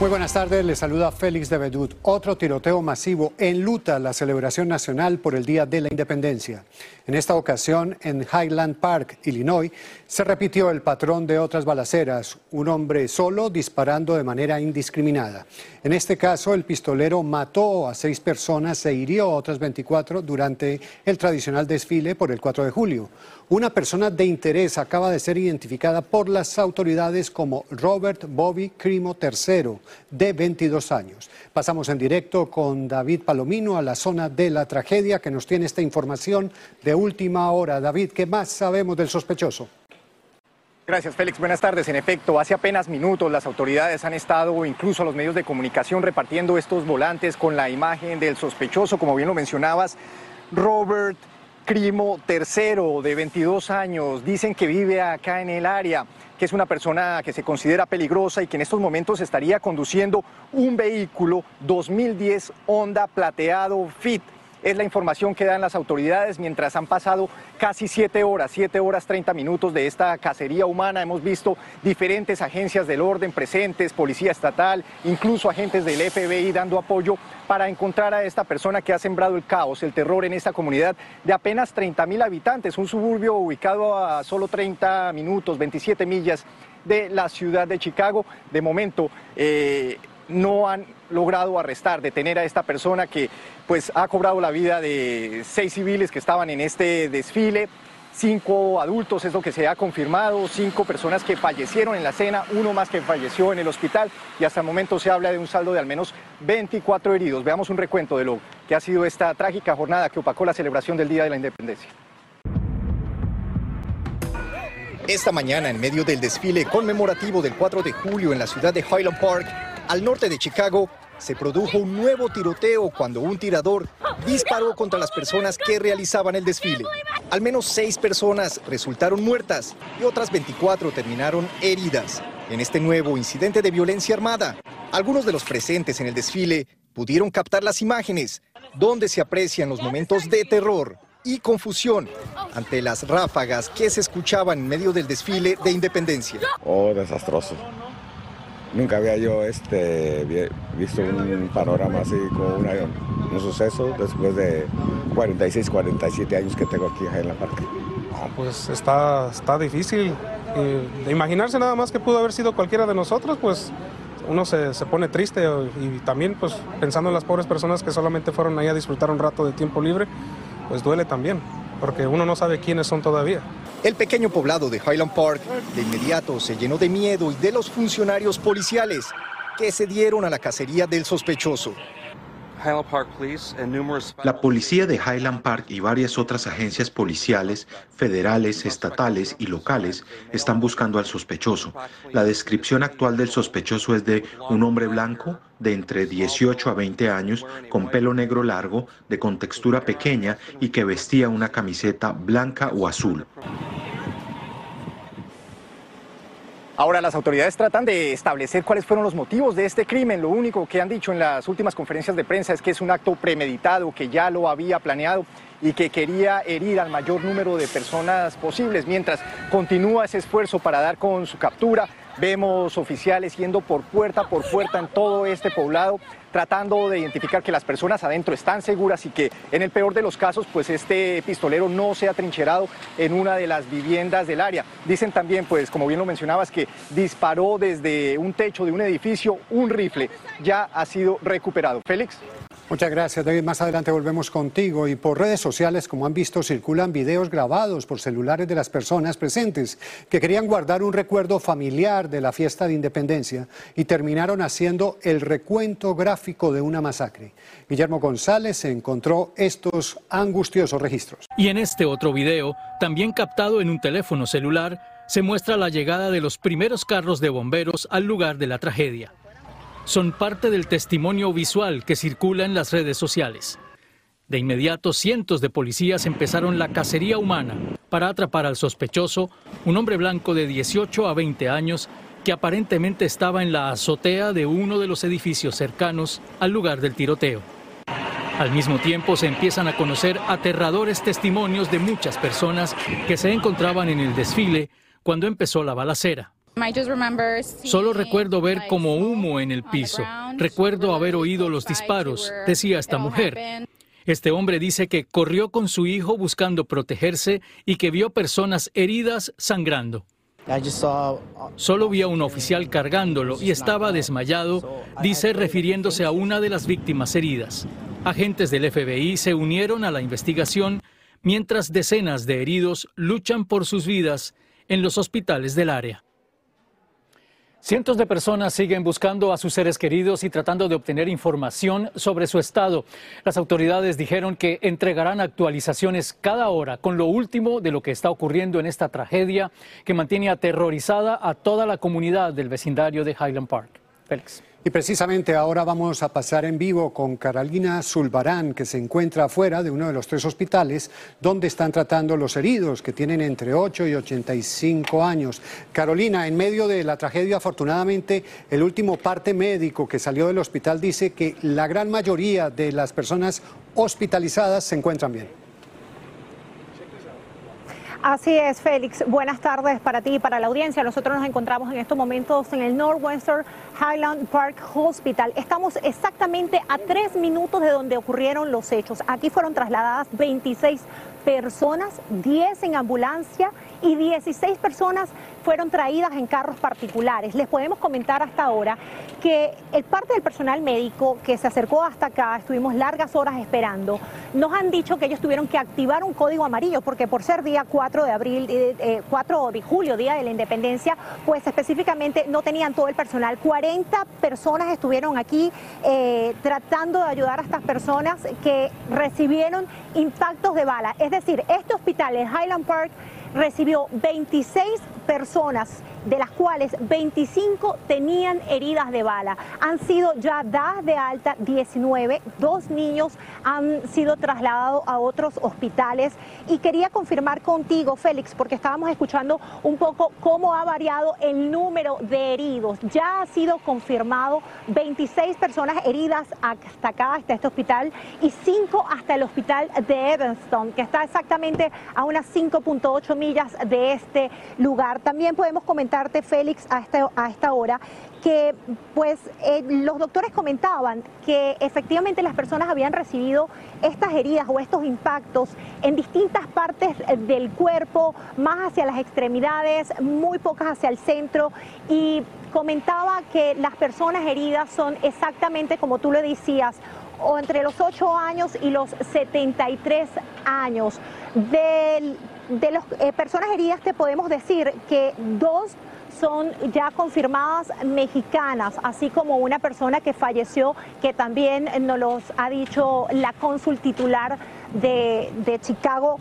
Muy buenas tardes, les saluda Félix de Bedut. Otro tiroteo masivo enluta la celebración nacional por el Día de la Independencia. En esta ocasión, en Highland Park, Illinois, se repitió el patrón de otras balaceras, un hombre solo disparando de manera indiscriminada. En este caso, el pistolero mató a seis personas e hirió a otras 24 durante el tradicional desfile por el 4 de julio. Una persona de interés acaba de ser identificada por las autoridades como Robert Bobby Crimo III, de 22 años. Pasamos en directo con David Palomino a la zona de la tragedia que nos tiene esta información de última hora. David, ¿qué más sabemos del sospechoso? Gracias, Félix. Buenas tardes. En efecto, hace apenas minutos las autoridades han estado, incluso los medios de comunicación, repartiendo estos volantes con la imagen del sospechoso, como bien lo mencionabas, Robert Crimo III, de 22 años. Dicen que vive acá en el área, que es una persona que se considera peligrosa y que en estos momentos estaría conduciendo un vehículo 2010 Honda plateado Fit es la información que dan las autoridades mientras han pasado casi siete horas, siete horas treinta minutos de esta cacería humana. Hemos visto diferentes agencias del orden presentes, policía estatal, incluso agentes del FBI dando apoyo para encontrar a esta persona que ha sembrado el caos, el terror en esta comunidad de apenas 30 mil habitantes, un suburbio ubicado a solo 30 minutos, 27 millas de la ciudad de Chicago. De momento, eh, no han logrado arrestar, detener a esta persona que pues ha cobrado la vida de seis civiles que estaban en este desfile. Cinco adultos es lo que se ha confirmado, cinco personas que fallecieron en la cena, uno más que falleció en el hospital y hasta el momento se habla de un saldo de al menos 24 heridos. Veamos un recuento de lo que ha sido esta trágica jornada que opacó la celebración del Día de la Independencia. Esta mañana, en medio del desfile conmemorativo del 4 de julio en la ciudad de Highland Park, al norte de Chicago, se produjo un nuevo tiroteo cuando un tirador disparó contra las personas que realizaban el desfile. Al menos seis personas resultaron muertas y otras 24 terminaron heridas en este nuevo incidente de violencia armada. Algunos de los presentes en el desfile pudieron captar las imágenes donde se aprecian los momentos de terror y confusión ante las ráfagas que se escuchaban en medio del desfile de independencia. Oh, desastroso. Nunca había yo este, visto un panorama así con un suceso después de 46, 47 años que tengo aquí en la parque. pues está, está difícil. de imaginarse nada más que pudo haber sido cualquiera de nosotros, pues uno se, se, pone triste y también pues pensando en las pobres personas que solamente fueron ahí a disfrutar un rato de tiempo libre, pues duele también, porque uno no sabe quiénes son todavía. El pequeño poblado de Highland Park de inmediato se llenó de miedo y de los funcionarios policiales que se dieron a la cacería del sospechoso. La policía de Highland Park y varias otras agencias policiales, federales, estatales y locales están buscando al sospechoso. La descripción actual del sospechoso es de un hombre blanco de entre 18 a 20 años, con pelo negro largo, de contextura pequeña y que vestía una camiseta blanca o azul. Ahora las autoridades tratan de establecer cuáles fueron los motivos de este crimen. Lo único que han dicho en las últimas conferencias de prensa es que es un acto premeditado, que ya lo había planeado y que quería herir al mayor número de personas posibles. Mientras continúa ese esfuerzo para dar con su captura, vemos oficiales yendo por puerta por puerta en todo este poblado tratando de identificar que las personas adentro están seguras y que en el peor de los casos, pues este pistolero no se ha trincherado en una de las viviendas del área. Dicen también, pues como bien lo mencionabas, que disparó desde un techo de un edificio un rifle. Ya ha sido recuperado. Félix. Muchas gracias, David. Más adelante volvemos contigo. Y por redes sociales, como han visto, circulan videos grabados por celulares de las personas presentes que querían guardar un recuerdo familiar de la fiesta de independencia y terminaron haciendo el recuento gráfico de una masacre. Guillermo González encontró estos angustiosos registros. Y en este otro video, también captado en un teléfono celular, se muestra la llegada de los primeros carros de bomberos al lugar de la tragedia son parte del testimonio visual que circula en las redes sociales. De inmediato, cientos de policías empezaron la cacería humana para atrapar al sospechoso, un hombre blanco de 18 a 20 años, que aparentemente estaba en la azotea de uno de los edificios cercanos al lugar del tiroteo. Al mismo tiempo se empiezan a conocer aterradores testimonios de muchas personas que se encontraban en el desfile cuando empezó la balacera. Solo recuerdo ver como humo en el piso. Recuerdo haber oído los disparos, decía esta mujer. Este hombre dice que corrió con su hijo buscando protegerse y que vio personas heridas sangrando. Solo vi a un oficial cargándolo y estaba desmayado, dice refiriéndose a una de las víctimas heridas. Agentes del FBI se unieron a la investigación mientras decenas de heridos luchan por sus vidas en los hospitales del área. Cientos de personas siguen buscando a sus seres queridos y tratando de obtener información sobre su estado. Las autoridades dijeron que entregarán actualizaciones cada hora con lo último de lo que está ocurriendo en esta tragedia que mantiene aterrorizada a toda la comunidad del vecindario de Highland Park. Félix. Y precisamente ahora vamos a pasar en vivo con Carolina Zulbarán, que se encuentra afuera de uno de los tres hospitales donde están tratando los heridos, que tienen entre 8 y 85 años. Carolina, en medio de la tragedia, afortunadamente, el último parte médico que salió del hospital dice que la gran mayoría de las personas hospitalizadas se encuentran bien. Así es, Félix. Buenas tardes para ti y para la audiencia. Nosotros nos encontramos en estos momentos en el Northwestern Highland Park Hospital. Estamos exactamente a tres minutos de donde ocurrieron los hechos. Aquí fueron trasladadas 26 personas, 10 en ambulancia y 16 personas fueron traídas en carros particulares. Les podemos comentar hasta ahora que el parte del personal médico que se acercó hasta acá, estuvimos largas horas esperando, nos han dicho que ellos tuvieron que activar un código amarillo porque por ser día 4 de abril, eh, 4 eh, de julio, día de la independencia, pues específicamente no tenían todo el personal. 40 personas estuvieron aquí eh, tratando de ayudar a estas personas que recibieron impactos de bala. Es decir, este hospital, el Highland Park, recibió 26 personas de las cuales 25 tenían heridas de bala. Han sido ya dadas de alta 19, dos niños han sido trasladados a otros hospitales y quería confirmar contigo, Félix, porque estábamos escuchando un poco cómo ha variado el número de heridos. Ya ha sido confirmado 26 personas heridas hasta acá, hasta este hospital, y 5 hasta el hospital de Evanston, que está exactamente a unas 5.8 millas de este lugar. También podemos comentar Félix, a esta, a esta hora, que pues eh, los doctores comentaban que efectivamente las personas habían recibido estas heridas o estos impactos en distintas partes del cuerpo, más hacia las extremidades, muy pocas hacia el centro y comentaba que las personas heridas son exactamente como tú le decías, o entre los 8 años y los 73 años. De, de las eh, personas heridas te podemos decir que dos son ya confirmadas mexicanas, así como una persona que falleció, que también nos los ha dicho la cónsul titular de, de Chicago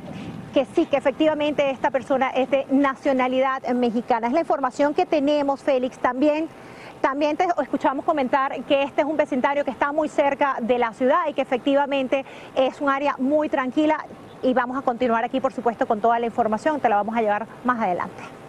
que sí, que efectivamente esta persona es de nacionalidad mexicana. Es la información que tenemos, Félix. También también te escuchamos comentar que este es un vecindario que está muy cerca de la ciudad y que efectivamente es un área muy tranquila y vamos a continuar aquí, por supuesto, con toda la información. Te la vamos a llevar más adelante.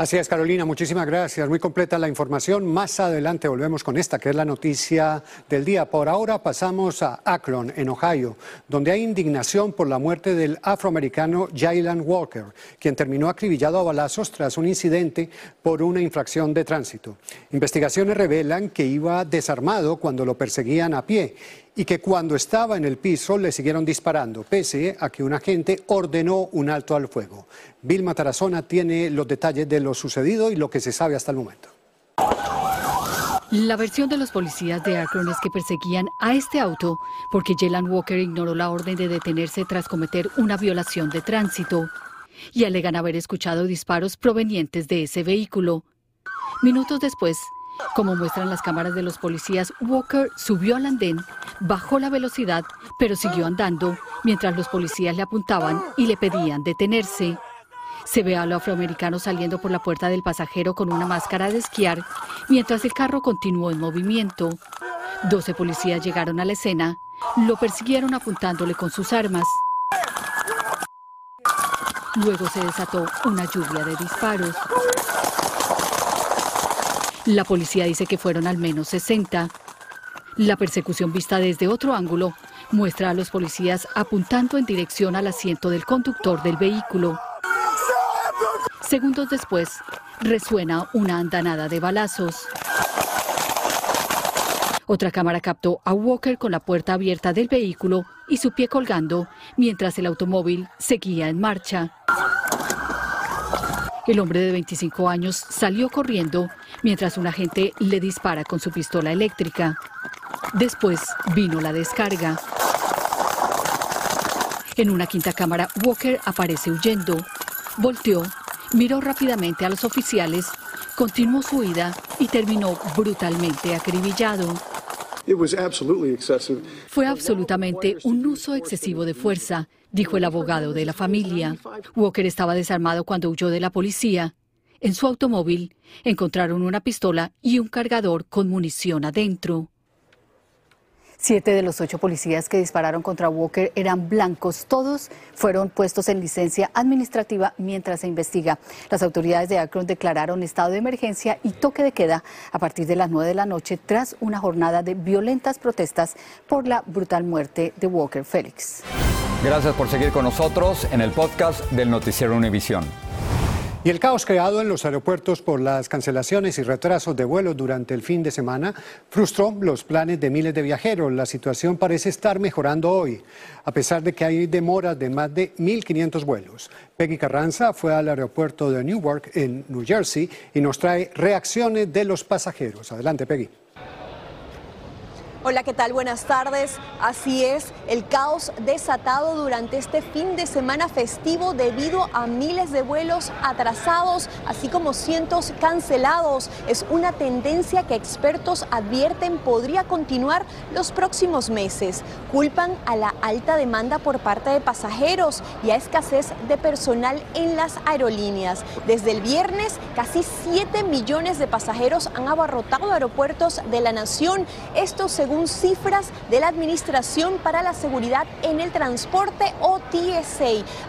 Así es, Carolina, muchísimas gracias. Muy completa la información. Más adelante volvemos con esta, que es la noticia del día. Por ahora pasamos a Akron, en Ohio, donde hay indignación por la muerte del afroamericano Jaylan Walker, quien terminó acribillado a balazos tras un incidente por una infracción de tránsito. Investigaciones revelan que iba desarmado cuando lo perseguían a pie y que cuando estaba en el piso le siguieron disparando, pese a que un agente ordenó un alto al fuego. Vilma Tarazona tiene los detalles de lo sucedido y lo que se sabe hasta el momento. La versión de los policías de Akron es que perseguían a este auto porque Jalen Walker ignoró la orden de detenerse tras cometer una violación de tránsito y alegan haber escuchado disparos provenientes de ese vehículo. Minutos después, como muestran las cámaras de los policías, Walker subió al andén, bajó la velocidad, pero siguió andando mientras los policías le apuntaban y le pedían detenerse. Se ve al afroamericano saliendo por la puerta del pasajero con una máscara de esquiar, mientras el carro continuó en movimiento. Doce policías llegaron a la escena, lo persiguieron apuntándole con sus armas. Luego se desató una lluvia de disparos. La policía dice que fueron al menos 60. La persecución vista desde otro ángulo muestra a los policías apuntando en dirección al asiento del conductor del vehículo. Segundos después, resuena una andanada de balazos. Otra cámara captó a Walker con la puerta abierta del vehículo y su pie colgando mientras el automóvil seguía en marcha. El hombre de 25 años salió corriendo mientras un agente le dispara con su pistola eléctrica. Después vino la descarga. En una quinta cámara, Walker aparece huyendo. Volteó, miró rápidamente a los oficiales, continuó su huida y terminó brutalmente acribillado. Fue absolutamente un uso excesivo de fuerza, dijo el abogado de la familia. Walker estaba desarmado cuando huyó de la policía. En su automóvil encontraron una pistola y un cargador con munición adentro. Siete de los ocho policías que dispararon contra Walker eran blancos. Todos fueron puestos en licencia administrativa mientras se investiga. Las autoridades de Akron declararon estado de emergencia y toque de queda a partir de las nueve de la noche tras una jornada de violentas protestas por la brutal muerte de Walker Félix. Gracias por seguir con nosotros en el podcast del Noticiero Univisión. Y el caos creado en los aeropuertos por las cancelaciones y retrasos de vuelos durante el fin de semana frustró los planes de miles de viajeros. La situación parece estar mejorando hoy, a pesar de que hay demoras de más de 1.500 vuelos. Peggy Carranza fue al aeropuerto de Newark, en New Jersey, y nos trae reacciones de los pasajeros. Adelante, Peggy. Hola, ¿qué tal? Buenas tardes. Así es, el caos desatado durante este fin de semana festivo debido a miles de vuelos atrasados, así como cientos cancelados. Es una tendencia que expertos advierten podría continuar los próximos meses. Culpan a la alta demanda por parte de pasajeros y a escasez de personal en las aerolíneas. Desde el viernes, casi 7 millones de pasajeros han abarrotado aeropuertos de la nación. Esto según según cifras de la Administración para la Seguridad en el Transporte o.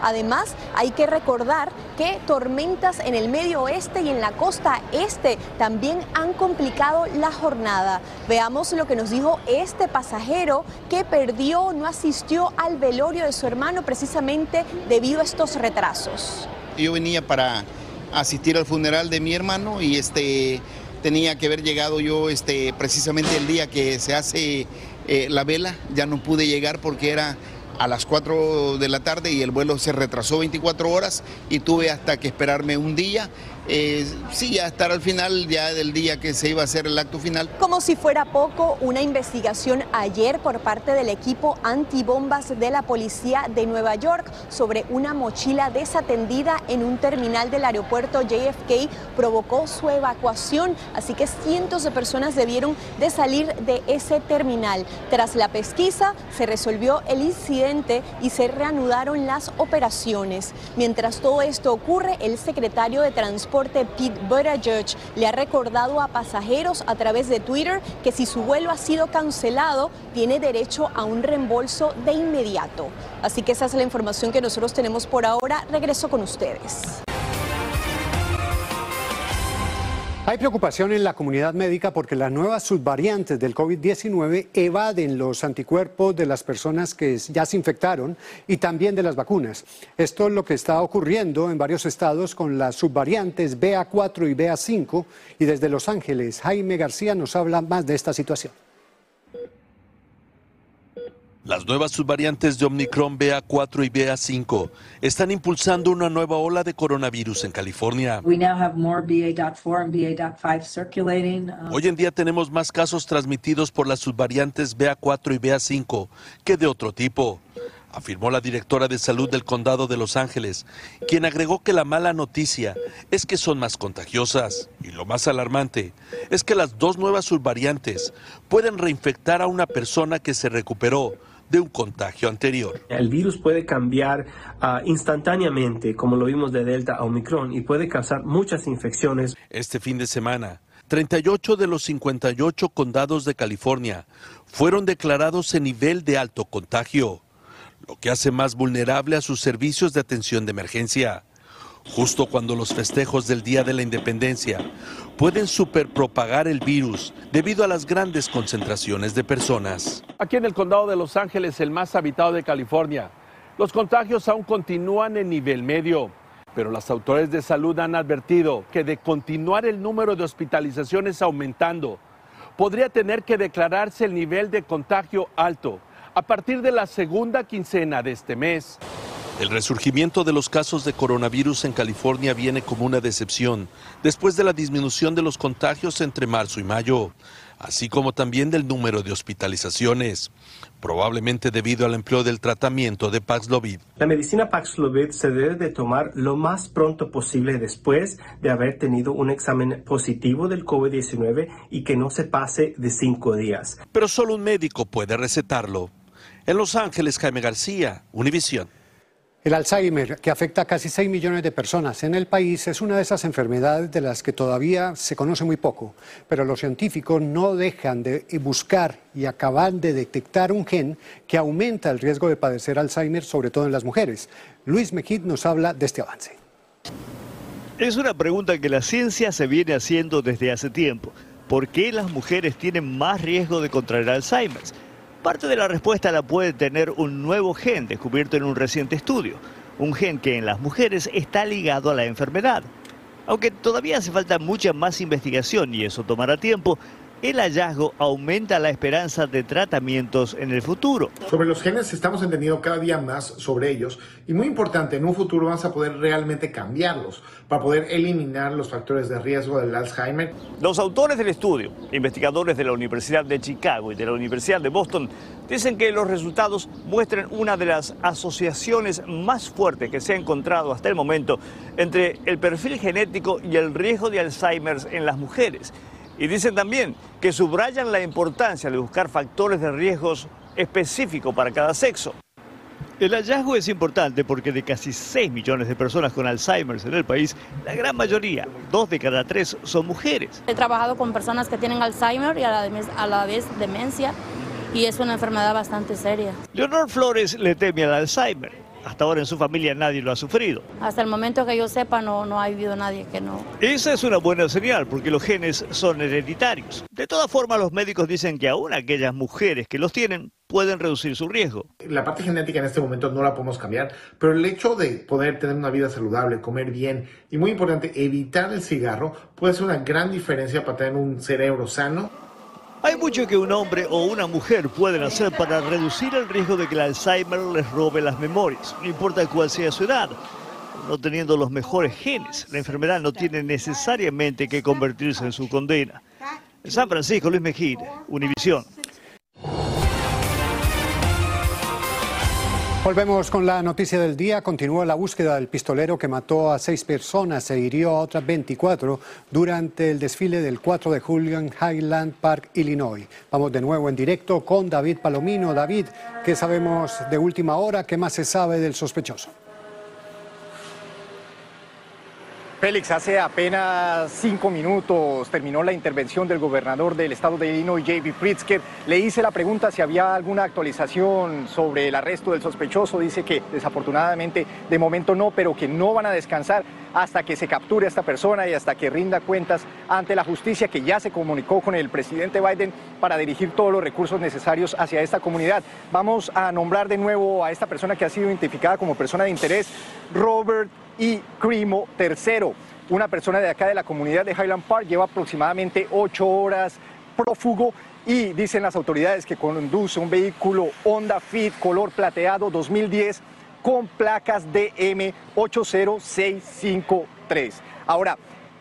Además, hay que recordar que tormentas en el medio oeste y en la costa este también han complicado la jornada. Veamos lo que nos dijo este pasajero que perdió, no asistió al velorio de su hermano precisamente debido a estos retrasos. Yo venía para asistir al funeral de mi hermano y este tenía que haber llegado yo este, precisamente el día que se hace eh, la vela, ya no pude llegar porque era a las 4 de la tarde y el vuelo se retrasó 24 horas y tuve hasta que esperarme un día eh, sí, ya estar al final ya del día que se iba a hacer el acto final. Como si fuera poco, una investigación ayer por parte del equipo antibombas de la policía de Nueva York sobre una mochila desatendida en un terminal del aeropuerto JFK provocó su evacuación, así que cientos de personas debieron de salir de ese terminal. Tras la pesquisa se resolvió el incidente y se reanudaron las operaciones. Mientras todo esto ocurre, el secretario de Transporte Pete Buttigieg le ha recordado a pasajeros a través de Twitter que si su vuelo ha sido cancelado, tiene derecho a un reembolso de inmediato. Así que esa es la información que nosotros tenemos por ahora. Regreso con ustedes. Hay preocupación en la comunidad médica porque las nuevas subvariantes del COVID-19 evaden los anticuerpos de las personas que ya se infectaron y también de las vacunas. Esto es lo que está ocurriendo en varios estados con las subvariantes BA4 y BA5 y desde Los Ángeles Jaime García nos habla más de esta situación. Las nuevas subvariantes de Omicron BA4 y BA5 están impulsando una nueva ola de coronavirus en California. Uh, Hoy en día tenemos más casos transmitidos por las subvariantes BA4 y BA5 que de otro tipo, afirmó la directora de salud del condado de Los Ángeles, quien agregó que la mala noticia es que son más contagiosas y lo más alarmante es que las dos nuevas subvariantes pueden reinfectar a una persona que se recuperó de un contagio anterior. El virus puede cambiar ah, instantáneamente, como lo vimos de Delta a Omicron, y puede causar muchas infecciones. Este fin de semana, 38 de los 58 condados de California fueron declarados en nivel de alto contagio, lo que hace más vulnerable a sus servicios de atención de emergencia. Justo cuando los festejos del Día de la Independencia pueden superpropagar el virus debido a las grandes concentraciones de personas. Aquí en el condado de Los Ángeles, el más habitado de California, los contagios aún continúan en nivel medio, pero las autoridades de salud han advertido que de continuar el número de hospitalizaciones aumentando, podría tener que declararse el nivel de contagio alto a partir de la segunda quincena de este mes. El resurgimiento de los casos de coronavirus en California viene como una decepción después de la disminución de los contagios entre marzo y mayo, así como también del número de hospitalizaciones, probablemente debido al empleo del tratamiento de Paxlovid. La medicina Paxlovid se debe de tomar lo más pronto posible después de haber tenido un examen positivo del COVID-19 y que no se pase de cinco días. Pero solo un médico puede recetarlo. En Los Ángeles, Jaime García, Univisión. El Alzheimer, que afecta a casi 6 millones de personas en el país, es una de esas enfermedades de las que todavía se conoce muy poco, pero los científicos no dejan de buscar y acaban de detectar un gen que aumenta el riesgo de padecer Alzheimer, sobre todo en las mujeres. Luis Mejid nos habla de este avance. Es una pregunta que la ciencia se viene haciendo desde hace tiempo. ¿Por qué las mujeres tienen más riesgo de contraer Alzheimer? Parte de la respuesta la puede tener un nuevo gen descubierto en un reciente estudio, un gen que en las mujeres está ligado a la enfermedad. Aunque todavía hace falta mucha más investigación y eso tomará tiempo, el hallazgo aumenta la esperanza de tratamientos en el futuro. Sobre los genes estamos entendiendo cada día más sobre ellos y muy importante, en un futuro vamos a poder realmente cambiarlos para poder eliminar los factores de riesgo del Alzheimer. Los autores del estudio, investigadores de la Universidad de Chicago y de la Universidad de Boston, dicen que los resultados muestran una de las asociaciones más fuertes que se ha encontrado hasta el momento entre el perfil genético y el riesgo de Alzheimer en las mujeres. Y dicen también que subrayan la importancia de buscar factores de riesgos específicos para cada sexo. El hallazgo es importante porque de casi 6 millones de personas con Alzheimer en el país, la gran mayoría, dos de cada tres, son mujeres. He trabajado con personas que tienen Alzheimer y a la, vez, a la vez demencia y es una enfermedad bastante seria. Leonor Flores le teme al Alzheimer. Hasta ahora en su familia nadie lo ha sufrido. Hasta el momento que yo sepa no, no ha habido nadie que no. Esa es una buena señal porque los genes son hereditarios. De todas formas, los médicos dicen que aún aquellas mujeres que los tienen pueden reducir su riesgo. La parte genética en este momento no la podemos cambiar, pero el hecho de poder tener una vida saludable, comer bien y muy importante, evitar el cigarro puede ser una gran diferencia para tener un cerebro sano hay mucho que un hombre o una mujer pueden hacer para reducir el riesgo de que el Alzheimer les robe las memorias, no importa cuál sea su edad. No teniendo los mejores genes, la enfermedad no tiene necesariamente que convertirse en su condena. En San Francisco, Luis Mejía, Univisión. Volvemos con la noticia del día. Continúa la búsqueda del pistolero que mató a seis personas e hirió a otras 24 durante el desfile del 4 de julio en Highland Park, Illinois. Vamos de nuevo en directo con David Palomino. David, ¿qué sabemos de última hora? ¿Qué más se sabe del sospechoso? Félix, hace apenas cinco minutos terminó la intervención del gobernador del estado de Illinois, J.B. Pritzker. Le hice la pregunta si había alguna actualización sobre el arresto del sospechoso. Dice que desafortunadamente de momento no, pero que no van a descansar hasta que se capture a esta persona y hasta que rinda cuentas ante la justicia que ya se comunicó con el presidente Biden para dirigir todos los recursos necesarios hacia esta comunidad. Vamos a nombrar de nuevo a esta persona que ha sido identificada como persona de interés, Robert y Crimo III, una persona de acá de la comunidad de Highland Park, lleva aproximadamente ocho horas prófugo y dicen las autoridades que conduce un vehículo Honda Fit color plateado 2010 con placas DM 80653. Ahora,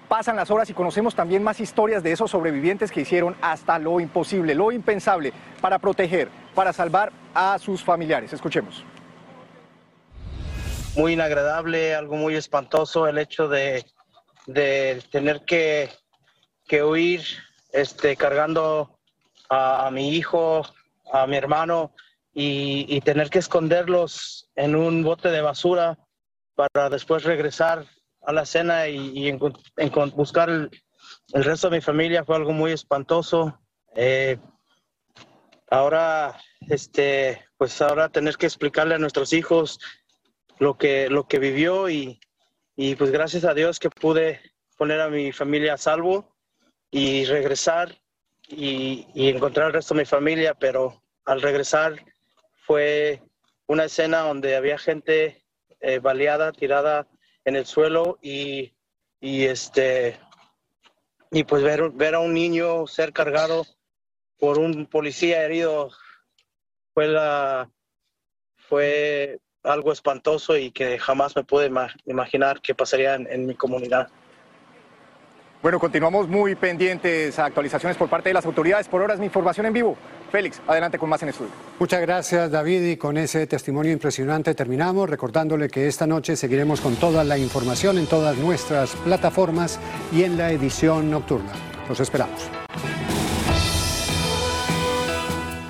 pasan las horas y conocemos también más historias de esos sobrevivientes que hicieron hasta lo imposible, lo impensable para proteger, para salvar a sus familiares. Escuchemos muy inagradable, algo muy espantoso el hecho de, tener que, huir este, cargando a, mi hijo, a mi hermano y, tener que esconderlos en un bote de basura para después regresar a la cena y, buscar el, resto de mi familia fue algo muy espantoso. Eh, ahora, este, pues ahora tener que explicarle a nuestros hijos lo que, lo que vivió y, y pues gracias a Dios que pude poner a mi familia a salvo y regresar y, encontrar el resto de mi familia, pero al regresar fue una escena donde había gente eh, baleada, tirada en el suelo y, y este y pues ver, ver a un niño ser cargado por un policía herido fue la fue algo espantoso y que jamás me pude imaginar que pasaría en, mi comunidad. Bueno, continuamos muy pendientes a actualizaciones por parte de las autoridades. Por ahora es mi información en vivo. Félix, adelante con más en estudio. Muchas gracias, David. Y con ese testimonio impresionante terminamos, recordándole que esta noche seguiremos con toda la información en todas nuestras plataformas y en la edición nocturna. Los esperamos.